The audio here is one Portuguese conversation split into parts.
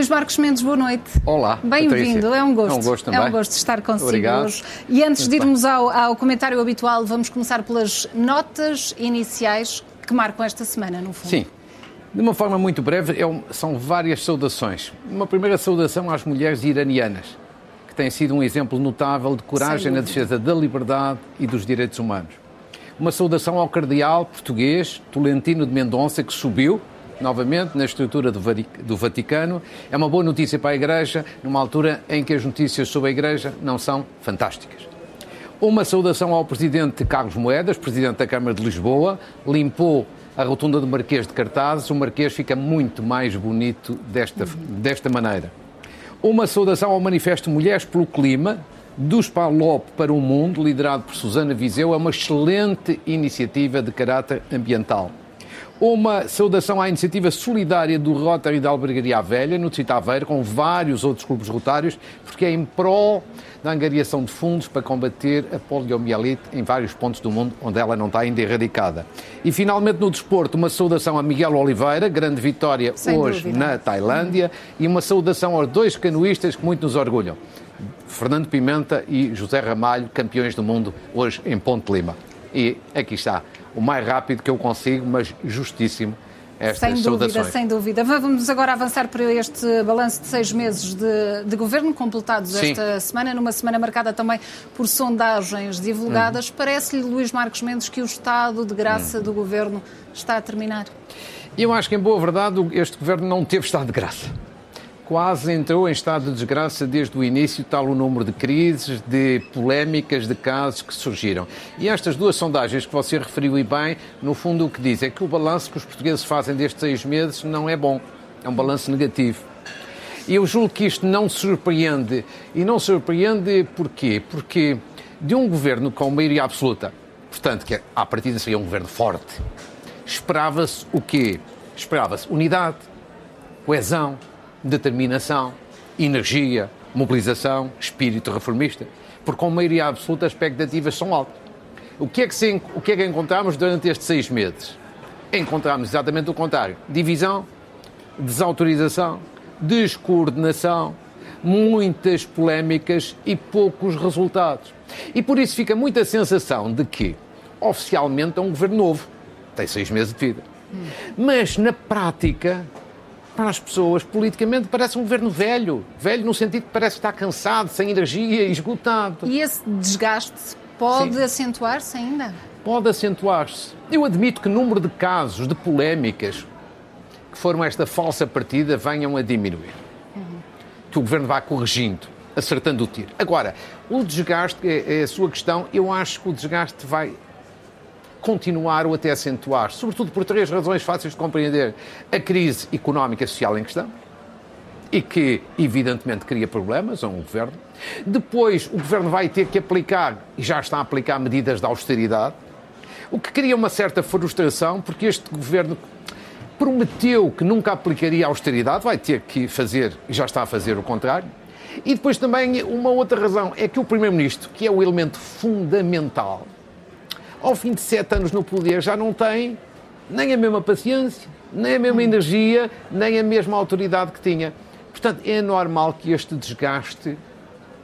Luís Marcos Mendes, boa noite. Olá. Bem-vindo, é um gosto. É um gosto também. É um gosto estar consigo Obrigado. hoje. E antes de irmos ao, ao comentário habitual, vamos começar pelas notas iniciais que marcam esta semana, no fundo. Sim. De uma forma muito breve, é um- são várias saudações. Uma primeira saudação às mulheres iranianas, que têm sido um exemplo notável de coragem na defesa da liberdade e dos direitos humanos. Uma saudação ao cardeal português Tolentino de Mendonça, que subiu novamente na estrutura do Vaticano. É uma boa notícia para a Igreja, numa altura em que as notícias sobre a Igreja não são fantásticas. Uma saudação ao presidente Carlos Moedas, presidente da Câmara de Lisboa, limpou a rotunda do Marquês de Cartazes. O Marquês fica muito mais bonito desta, desta maneira. Uma saudação ao Manifesto Mulheres pelo Clima, dos PALOP para o Mundo, liderado por Susana Viseu. É uma excelente iniciativa de caráter ambiental. Uma saudação à iniciativa solidária do Rotary da Albergaria Velha, no Distrito Aveiro, com vários outros clubes rotários, porque é em prol da angariação de fundos para combater a poliomielite em vários pontos do mundo onde ela não está ainda erradicada. E, finalmente, no desporto, uma saudação a Miguel Oliveira, grande vitória Sem hoje dúvida. na Tailândia, e uma saudação aos dois canoístas que muito nos orgulham. Fernando Pimenta e José Ramalho, campeões do mundo hoje em Ponte Lima. E aqui está, o mais rápido que eu consigo, mas justíssimo, estas Sem dúvida, saudações. sem dúvida. Vamos agora avançar para este balanço de seis meses de, de governo, completados Sim. esta semana, numa semana marcada também por sondagens divulgadas. Uhum. Parece-lhe, Luís Marcos Mendes, que o estado de graça Uhum. do governo está a terminar? Eu acho que, em boa verdade, este governo não teve estado de graça. Quase entrou em estado de desgraça desde o início, tal o número de crises, de polémicas, de casos que surgiram. E estas duas sondagens que você referiu e bem, no fundo o que diz é que o balanço que os portugueses fazem destes seis meses não é bom. É um balanço negativo. E eu julgo que isto não surpreende. E não surpreende porquê? Porque de um governo com maioria absoluta, portanto, que à partida seria um governo forte, esperava-se o quê? Esperava-se unidade, coesão, determinação, energia, mobilização, espírito reformista. Porque com maioria absoluta as expectativas são altas. O que é que, se, o que, é que encontramos durante estes seis meses? Encontramos exatamente o contrário. Divisão, desautorização, descoordenação, muitas polémicas e poucos resultados. E por isso fica muita sensação de que, oficialmente, é um governo novo. Tem seis meses de vida. Mas, na prática, para as pessoas, politicamente, parece um governo velho. Velho no sentido que parece estar cansado, sem energia, esgotado. E esse desgaste pode acentuar-se ainda? pode acentuar-se. Eu admito que o número de casos, de polémicas que foram esta falsa partida venham a diminuir. Que o Governo vá corrigindo, acertando o tiro. Agora, o desgaste, é, é a sua questão, eu acho que o desgaste vai continuar ou até acentuar, sobretudo por três razões fáceis de compreender. A crise económica e social em questão, e que, evidentemente, cria problemas a um governo. Depois, o governo vai ter que aplicar, e já está a aplicar, medidas de austeridade, o que cria uma certa frustração, porque este governo prometeu que nunca aplicaria austeridade, vai ter que fazer, e já está a fazer o contrário. E depois também uma outra razão, é que o Primeiro-Ministro, que é o elemento fundamental, ao fim de sete anos no poder, já não tem nem a mesma paciência, nem a mesma energia, nem a mesma autoridade que tinha. Portanto, é normal que este desgaste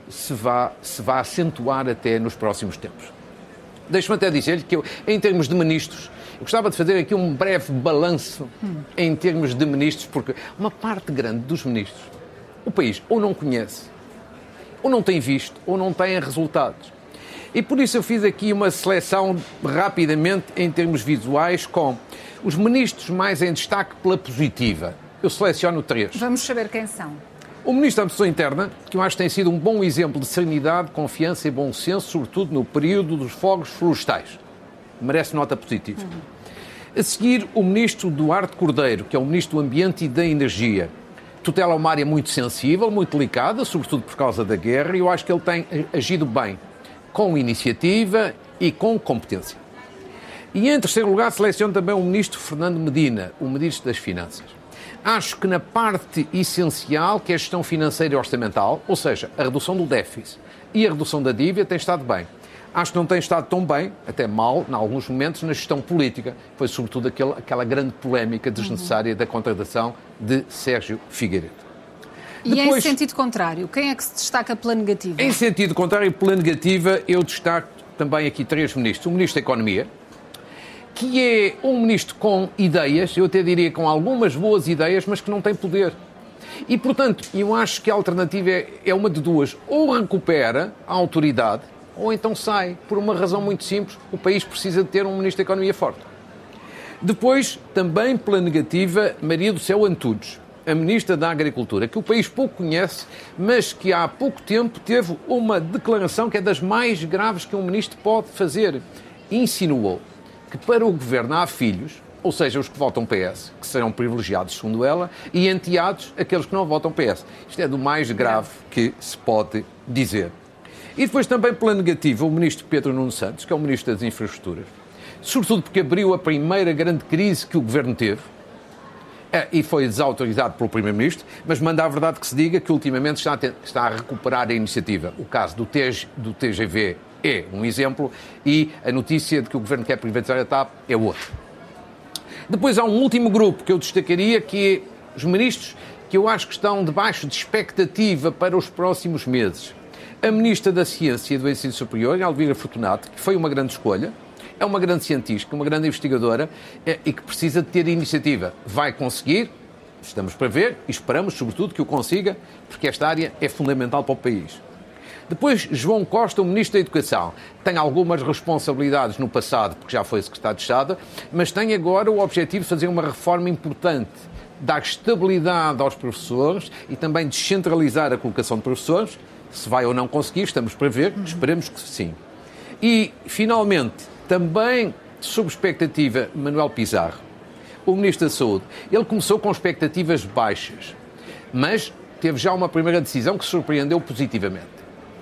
se vá, se vá acentuar até nos próximos tempos. Deixe-me até dizer-lhe que eu, em termos de ministros, eu gostava de fazer aqui um breve balanço em termos de ministros, porque uma parte grande dos ministros, o país ou não conhece, ou não tem visto, ou não tem resultados. E por isso eu fiz aqui uma seleção rapidamente em termos visuais com os ministros mais em destaque pela positiva. Eu seleciono três. Vamos saber quem são. O Ministro da Administração Interna, que eu acho que tem sido um bom exemplo de serenidade, confiança e bom senso, sobretudo no período dos fogos florestais. Merece nota positiva. A seguir, o Ministro Duarte Cordeiro, que é o Ministro do Ambiente e da Energia. Tutela uma área muito sensível, muito delicada, sobretudo por causa da guerra, e eu acho que ele tem agido bem, com iniciativa e com competência. E em terceiro lugar, seleciono também o Ministro Fernando Medina, o Ministro das Finanças. Acho que na parte essencial, que é a gestão financeira e orçamental, ou seja, a redução do déficit e a redução da dívida, tem estado bem. Acho que não tem estado tão bem, até mal, em alguns momentos, na gestão política. Foi sobretudo aquele, aquela grande polémica desnecessária da contratação de Sérgio Figueiredo. E Depois, em sentido contrário, quem é que se destaca pela negativa? Em sentido contrário, pela negativa, eu destaco também aqui três ministros. O Ministro da Economia, que é um ministro com ideias, eu até diria com algumas boas ideias, mas que não tem poder. E, portanto, eu acho que a alternativa é, é uma de duas. Ou recupera a autoridade, ou então sai. Por uma razão muito simples, o país precisa de ter um ministro da Economia forte. Depois, também pela negativa, Maria do Céu Antunes, a Ministra da Agricultura, que o país pouco conhece, mas que há pouco tempo teve uma declaração que é das mais graves que um ministro pode fazer. Insinuou que para o governo há filhos, ou seja, os que votam PS, que serão privilegiados, segundo ela, e enteados aqueles que não votam PS. Isto é do mais grave que se pode dizer. E depois também pela negativa, o ministro Pedro Nuno Santos, que é o ministro das Infraestruturas, sobretudo porque abriu a primeira grande crise que o governo teve, e foi desautorizado pelo Primeiro-Ministro, mas manda a verdade que se diga que ultimamente está a, ter, está a recuperar a iniciativa. O caso do, TG, do TGV é um exemplo e a notícia de que o Governo quer privatizar a TAP é outro. Depois há um último grupo que eu destacaria, que é os ministros que eu acho que estão debaixo de expectativa para os próximos meses. A Ministra da Ciência e do Ensino Superior, Alvira Fortunato, que foi uma grande escolha, é uma grande cientista, uma grande investigadora é, e que precisa de ter iniciativa. Vai conseguir, estamos para ver e esperamos, sobretudo, que o consiga, porque esta área é fundamental para o país. Depois, João Costa, o Ministro da Educação, tem algumas responsabilidades no passado, porque já foi Secretário de Estado, mas tem agora o objetivo de fazer uma reforma importante, dar estabilidade aos professores e também descentralizar a colocação de professores. Se vai ou não conseguir, estamos para ver, esperemos que sim. E, finalmente, também sob expectativa, Manuel Pizarro, o Ministro da Saúde. Ele começou com expectativas baixas, mas teve já uma primeira decisão que surpreendeu positivamente.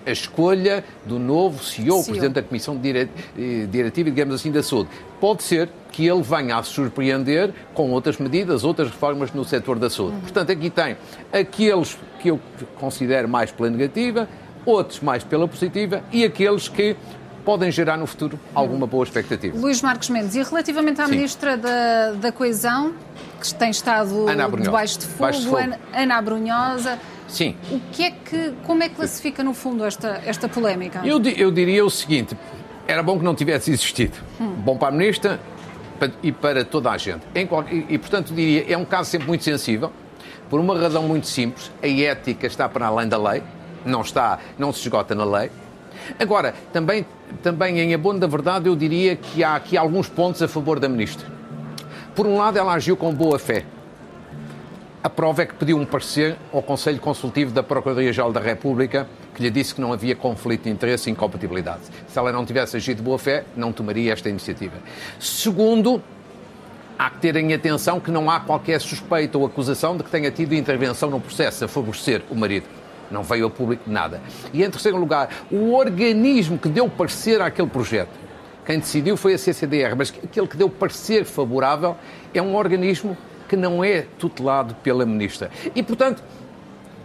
A escolha do novo CEO, CEO. Presidente da Comissão eh, Diretiva, digamos assim, da Saúde. Pode ser que ele venha a surpreender com outras medidas, outras reformas no setor da saúde. Uhum. Portanto, aqui tem aqueles que eu considero mais pela negativa, outros mais pela positiva e aqueles que podem gerar no futuro alguma boa expectativa. Luís Marcos Mendes, e relativamente à Sim. Ministra da, da Coesão, que tem estado debaixo de fogo, de fogo. Ana, Ana Brunhosa. Sim. O que é que, como é que classifica, no fundo, esta, esta polémica? Eu, eu diria o seguinte, era bom que não tivesse existido. Hum. Bom para a Ministra e para toda a gente. e, portanto, diria, é um caso sempre muito sensível, por uma razão muito simples, a ética está para além da lei, não está, não se esgota na lei, Agora, também, também em abono da verdade, eu diria que há aqui alguns pontos a favor da Ministra. Por um lado, ela agiu com boa fé. A prova é que pediu um parecer ao Conselho Consultivo da Procuradoria-Geral da República, que lhe disse que não havia conflito de interesse e incompatibilidade. Se ela não tivesse agido de boa fé, não tomaria esta iniciativa. Segundo, há que ter em atenção que não há qualquer suspeita ou acusação de que tenha tido intervenção no processo a favorecer o marido. Não veio a público nada. E em terceiro lugar, o organismo que deu parecer àquele projeto, quem decidiu foi a CCDR, mas aquele que deu parecer favorável é um organismo que não é tutelado pela ministra. E, portanto,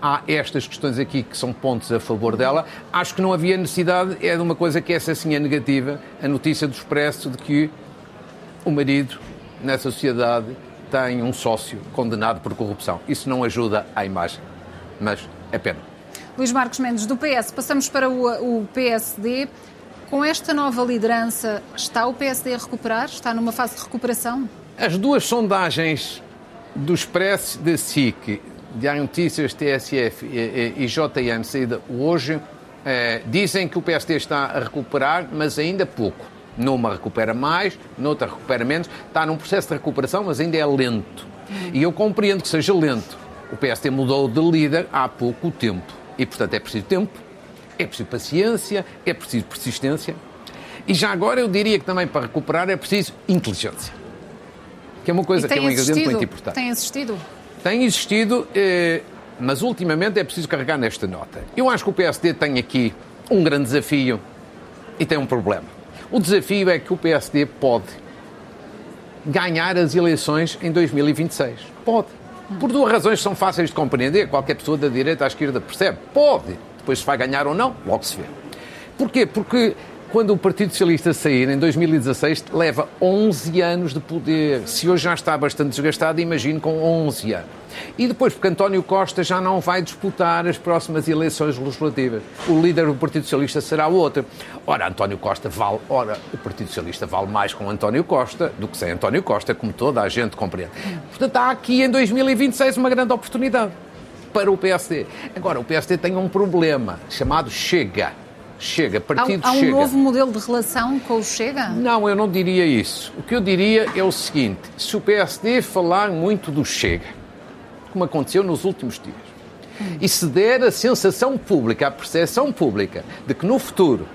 há estas questões aqui que são pontos a favor dela. Acho que não havia necessidade, é de uma coisa que essa sim é negativa, a notícia do Expresso de que o marido, nessa sociedade, tem um sócio condenado por corrupção. Isso não ajuda à imagem, mas é pena. Luís Marcos Mendes, do PS, passamos para o, o PSD. Com esta nova liderança, está o PSD a recuperar? Está numa fase de recuperação? As duas sondagens do Expresso da SIC, Diário Notícias, TSF e, e, e JN, saída hoje, eh, dizem que o PSD está a recuperar, mas ainda pouco. Numa recupera mais, noutra recupera menos. Está num processo de recuperação, mas ainda é lento. E eu compreendo que seja lento. O PSD mudou de líder há pouco tempo. E, portanto, é preciso tempo, é preciso paciência, é preciso persistência. E já agora eu diria que também para recuperar é preciso inteligência. Que é uma coisa que é um ingrediente muito importante. Tem existido? Tem existido, eh, mas ultimamente é preciso carregar nesta nota. Eu acho que o PSD tem aqui um grande desafio e tem um problema. O desafio é que o PSD pode ganhar as eleições em 2026. Pode. Por duas razões são fáceis de compreender, qualquer pessoa da direita à esquerda percebe. Pode. Depois se vai ganhar ou não, logo se vê. Porquê? Porque quando o Partido Socialista sair, em 2016, leva 11 anos de poder. Se hoje já está bastante desgastado, imagino com 11 anos. E depois, porque António Costa já não vai disputar as próximas eleições legislativas. O líder do Partido Socialista será outro. Ora, António Costa vale, ora, o Partido Socialista vale mais com António Costa do que sem António Costa, como toda a gente compreende. Portanto, há aqui em 2026 uma grande oportunidade para o PSD. Agora, o PSD tem um problema chamado Chega. Chega, partido há, há um Chega. novo modelo de relação com o Chega? Não, eu não diria isso. O que eu diria é o seguinte: se o PSD falar muito do Chega, como aconteceu nos últimos dias, e se der a sensação pública, a percepção pública de que no futuro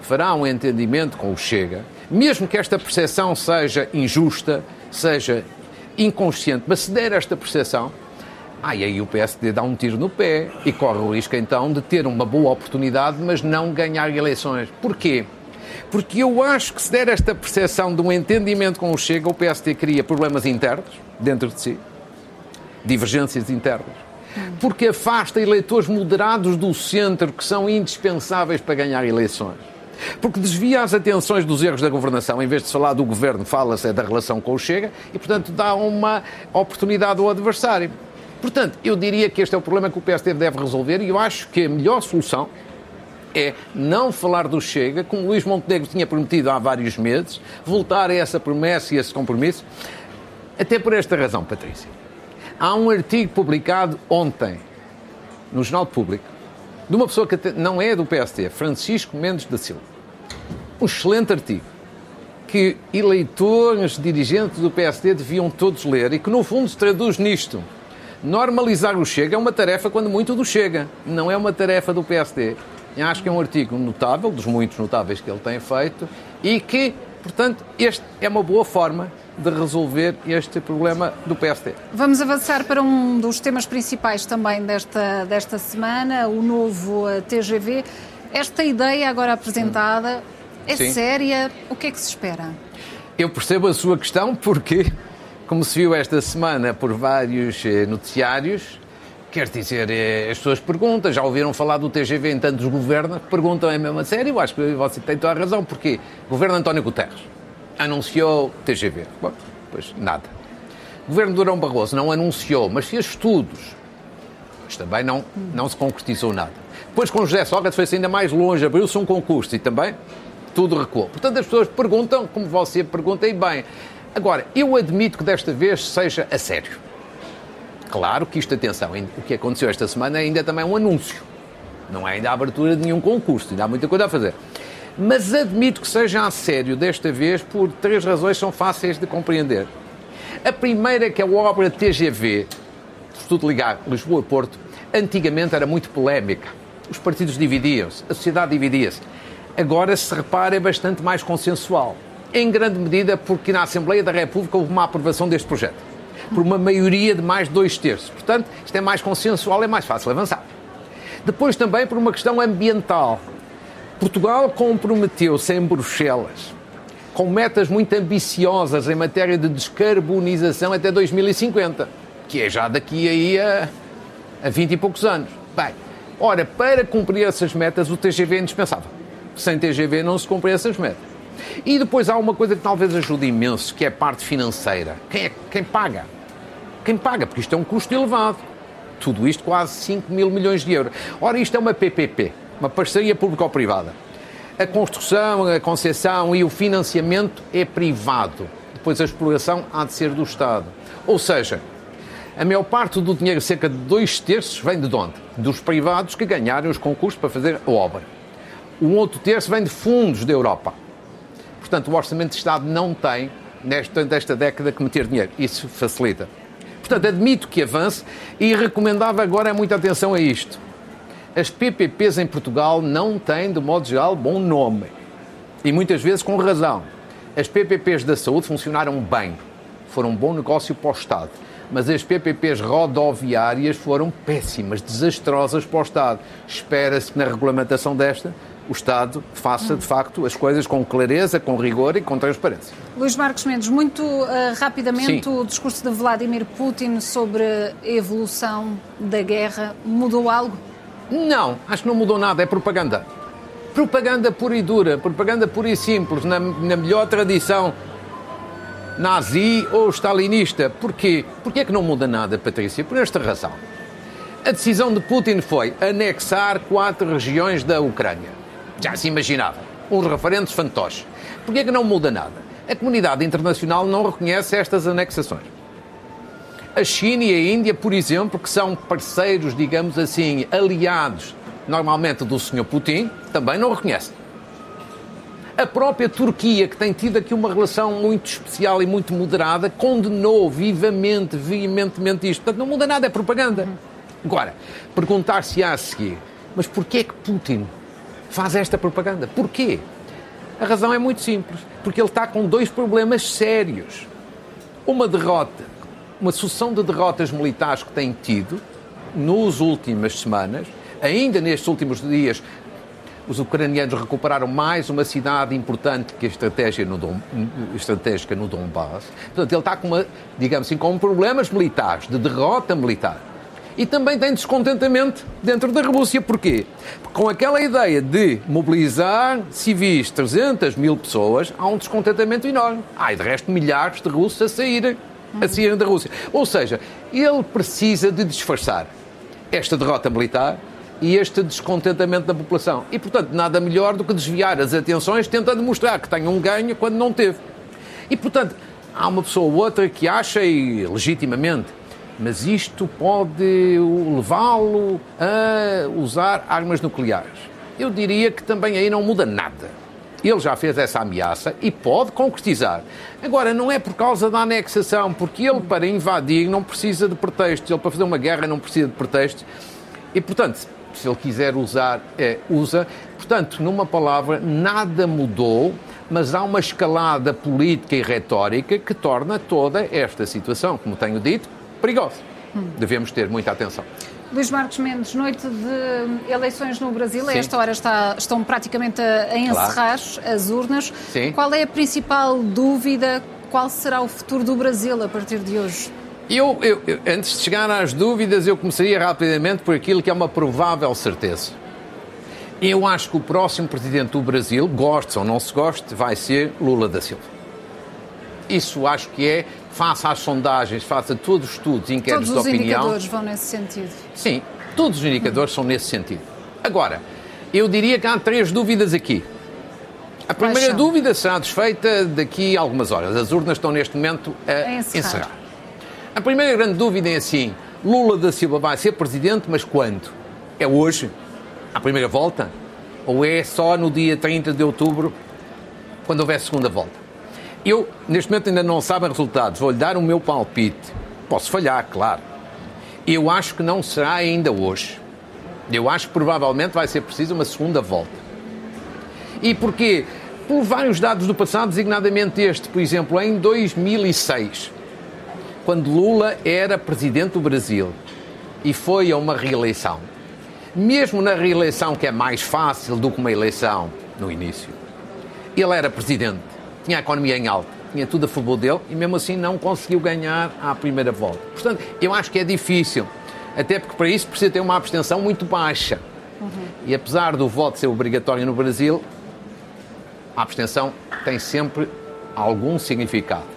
fará um entendimento com o Chega, mesmo que esta percepção seja injusta, seja inconsciente, mas se der esta percepção, ah, e aí o PSD dá um tiro no pé e corre o risco então de ter uma boa oportunidade, mas não ganhar eleições. Porquê? Porque eu acho que se der esta percepção de um entendimento com o Chega, o PSD cria problemas internos dentro de si, divergências internas, porque afasta eleitores moderados do centro que são indispensáveis para ganhar eleições. Porque desvia as atenções dos erros da governação, em vez de falar do governo, fala-se da relação com o Chega e, portanto, dá uma oportunidade ao adversário. Portanto, eu diria que este é o problema que o PSD deve resolver e eu acho que a melhor solução é não falar do Chega, como Luís Montenegro tinha prometido há vários meses, voltar a essa promessa e esse compromisso, até por esta razão, Patrícia. Há um artigo publicado ontem no Jornal Público de uma pessoa que não é do PSD, Francisco Mendes da Silva. Um excelente artigo que eleitores, dirigentes do PSD deviam todos ler e que, no fundo, se traduz nisto. Normalizar o Chega é uma tarefa, quando muito, do Chega, não é uma tarefa do PSD. Eu acho que é um artigo notável, dos muitos notáveis que ele tem feito, e que, portanto, este é uma boa forma de resolver este problema do PSD. Vamos avançar para um dos temas principais também desta, desta semana, o novo eh, TGV. Esta ideia agora apresentada é Sim. séria? O que é que se espera? Eu percebo a sua questão porque, como se viu esta semana por vários eh, noticiários, Quer dizer, eh, as pessoas perguntam, já ouviram falar do TGV em tantos governos, perguntam é mesmo a sério, eu acho que você tem toda a razão, porque o governo António Guterres anunciou TGV. Bom, pois nada. O governo Durão Barroso não anunciou, mas fez estudos. Mas também não, não se concretizou nada. Depois, com José Sócrates, foi-se ainda mais longe, abriu-se um concurso e também tudo recuou. Portanto, as pessoas perguntam, como você pergunta, e bem. Agora, eu admito que desta vez seja a sério. Claro que isto, atenção, o que aconteceu esta semana ainda também é um anúncio. Não é ainda a abertura de nenhum concurso, ainda há muita coisa a fazer. Mas admito que seja a sério desta vez por três razões que são fáceis de compreender. A primeira é que a obra TGV, tudo ligar Lisboa-Porto, antigamente era muito polémica. Os partidos dividiam-se, a sociedade dividia-se. Agora, se repara, é bastante mais consensual. Em grande medida porque na Assembleia da República houve uma aprovação deste projeto por uma maioria de mais de dois terços. Portanto, isto é mais consensual, é mais fácil avançar. Depois também por uma questão ambiental. Portugal comprometeu-se em Bruxelas com metas muito ambiciosas em matéria de descarbonização até 2050, que é já daqui aí a, a 20 e poucos anos. Bem, ora, para cumprir essas metas, o TGV é indispensável. Sem TGV não se cumpre essas metas. E depois há uma coisa que talvez ajude imenso, que é a parte financeira. Quem, é, quem paga? Quem paga? Porque isto é um custo elevado. Tudo isto quase 5 mil milhões de euros. Ora, isto é uma PPP, uma parceria público-privada. A construção, a concessão e o financiamento é privado. Depois a exploração há de ser do Estado. Ou seja, a maior parte do dinheiro, cerca de dois terços, vem de onde? Dos privados que ganharem os concursos para fazer a obra. Um outro terço vem de fundos da Europa. Portanto, o Orçamento de Estado não tem, nesta, nesta década, que meter dinheiro. Isso facilita. Portanto, admito que avance e recomendava agora muita atenção a isto. As PPPs em Portugal não têm, de modo geral, bom nome. E muitas vezes com razão. As PPPs da saúde funcionaram bem, foram um bom negócio para o Estado. Mas as PPPs rodoviárias foram péssimas, desastrosas para o Estado. Espera-se que na regulamentação desta o Estado faça, de facto, as coisas com clareza, com rigor e com transparência. Luís Marcos Mendes, muito uh, rapidamente, Sim. o discurso de Vladimir Putin sobre a evolução da guerra mudou algo? Não, acho que não mudou nada, é propaganda. Propaganda pura e dura, propaganda pura e simples, na, na melhor tradição nazi ou stalinista. Porquê? Porquê é que não muda nada, Patrícia? Por esta razão. A decisão de Putin foi anexar quatro regiões da Ucrânia. Já se imaginava. Uns referentes fantoches. Porquê é que não muda nada? A comunidade internacional não reconhece estas anexações. A China e a Índia, por exemplo, que são parceiros, digamos assim, aliados normalmente do Sr. Putin, também não reconhecem. A própria Turquia, que tem tido aqui uma relação muito especial e muito moderada, condenou vivamente, veementemente isto. Portanto, não muda nada, é propaganda. Agora, perguntar-se a seguir, mas porquê é que Putin faz esta propaganda? Porquê? A razão é muito simples, porque ele está com dois problemas sérios. Uma derrota, uma sucessão de derrotas militares que tem tido nos últimas semanas, ainda nestes últimos dias os ucranianos recuperaram mais uma cidade importante que a estratégia no Dom, estratégica no Donbass. Portanto, ele está com, uma, digamos assim, com problemas militares, de derrota militar. E também tem descontentamento dentro da Rússia. Porquê? Porque com aquela ideia de mobilizar civis, 300 mil pessoas, há um descontentamento enorme. Há, de resto, milhares de russos a saírem, a saírem da Rússia. Ou seja, ele precisa de disfarçar esta derrota militar e este descontentamento da população. E, portanto, nada melhor do que desviar as atenções tentando mostrar que tem um ganho quando não teve. E, portanto, há uma pessoa ou outra que acha, e legitimamente, mas isto pode levá-lo a usar armas nucleares. Eu diria que também aí não muda nada. Ele já fez essa ameaça e pode concretizar. Agora, não é por causa da anexação, porque ele, para invadir, não precisa de pretextos. Ele, para fazer uma guerra, não precisa de pretextos. E, portanto, se ele quiser usar, é, usa. Portanto, numa palavra, nada mudou, mas há uma escalada política e retórica que torna toda esta situação, como tenho dito, perigosa. Hum. Devemos ter muita atenção. Luís Marcos Mendes, noite de eleições no Brasil, Sim. a esta hora está, estão praticamente a, a encerrar claro. as urnas. Sim. Qual é a principal dúvida? Qual será o futuro do Brasil a partir de hoje? Eu, eu, eu, antes de chegar às dúvidas, eu começaria rapidamente por aquilo que é uma provável certeza. Eu acho que o próximo presidente do Brasil, goste ou não se goste, vai ser Lula da Silva. Isso acho que é, face às sondagens, face a todos os estudos, inquéritos de opinião. Todos os indicadores vão nesse sentido. Sim, todos os indicadores são nesse sentido. Agora, eu diria que há três dúvidas aqui. A primeira dúvida será desfeita daqui a algumas horas. As urnas estão neste momento a, a encerrar. encerrar. A primeira grande dúvida é assim: Lula da Silva vai ser presidente, mas quando? É hoje? À primeira volta? Ou é só no dia 30 de outubro, quando houver segunda volta? Eu, neste momento, ainda não sabem resultados. Vou-lhe dar o meu palpite. Posso falhar, claro. Eu acho que não será ainda hoje. Eu acho que provavelmente vai ser preciso uma segunda volta. E porquê? Por vários dados do passado, designadamente este, por exemplo, em 2006, quando Lula era presidente do Brasil e foi a uma reeleição, mesmo na reeleição que é mais fácil do que uma eleição no início, ele era presidente, tinha a economia em alta, tinha tudo a favor dele e mesmo assim não conseguiu ganhar à primeira volta. Portanto, eu acho que é difícil, até porque para isso precisa ter uma abstenção muito baixa. Uhum. E apesar do voto ser obrigatório no Brasil, a abstenção tem sempre algum significado.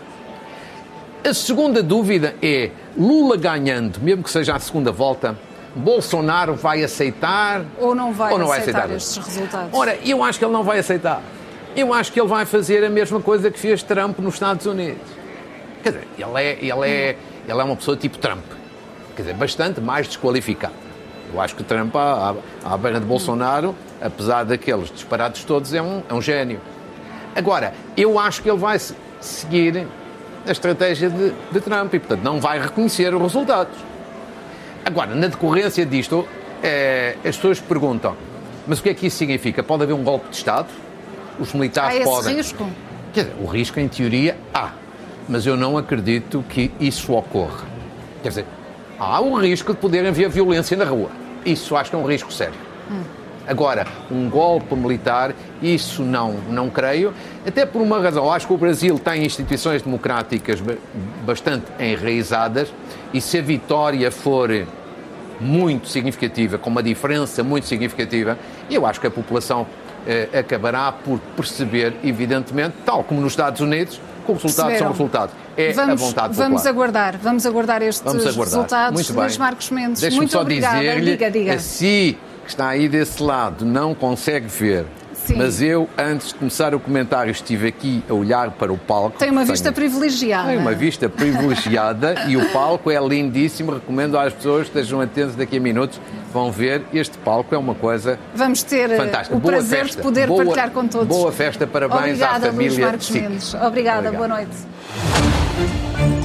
A segunda dúvida é: Lula ganhando, mesmo que seja a segunda volta, Bolsonaro vai aceitar ou não vai, ou não vai aceitar, aceitar estes resultados? Ora, eu acho que ele não vai aceitar. Eu acho que ele vai fazer a mesma coisa que fez Trump nos Estados Unidos. Quer dizer, ele é, ele é, ele é uma pessoa tipo Trump. Quer dizer, bastante mais desqualificado. Eu acho que Trump, à, à beira de Bolsonaro, apesar daqueles disparados todos, é um, é um gênio. Agora, eu acho que ele vai seguir a estratégia de, de Trump e, portanto, não vai reconhecer os resultados. Agora, na decorrência disto, é, as pessoas perguntam: mas o que é que isso significa? Pode haver um golpe de Estado? Os militares há esse podem. risco? Quer dizer, o risco, em teoria, há. Mas eu não acredito que isso ocorra. Quer dizer, há o risco de poder haver violência na rua. Isso acho que é um risco sério. Hum. Agora, um golpe militar, isso não, não creio, até por uma razão. Acho que o Brasil tem instituições democráticas bastante enraizadas e se a vitória for muito significativa, com uma diferença muito significativa, eu acho que a população acabará por perceber, evidentemente, tal como nos Estados Unidos, que os resultados são resultados. É vamos, a vontade popular. Vamos aguardar, vamos aguardar estes vamos aguardar. resultados. Muito bem. Luís Marcos Mendes, muito só obrigada. Diga, diga. A si, que está aí desse lado, não consegue ver Sim. Mas eu, antes de começar o comentário, estive aqui a olhar para o palco. Tem uma vista privilegiada. Tem uma vista privilegiada e o palco é lindíssimo. Recomendo às pessoas que estejam atentos daqui a minutos. Vão ver, este palco é uma coisa Vamos ter eh, fantástica. o boa prazer festa. de poder boa, partilhar com todos. Boa festa, parabéns Obrigada, à família. Luís Marcos Mendes. Obrigada, Obrigado. boa noite.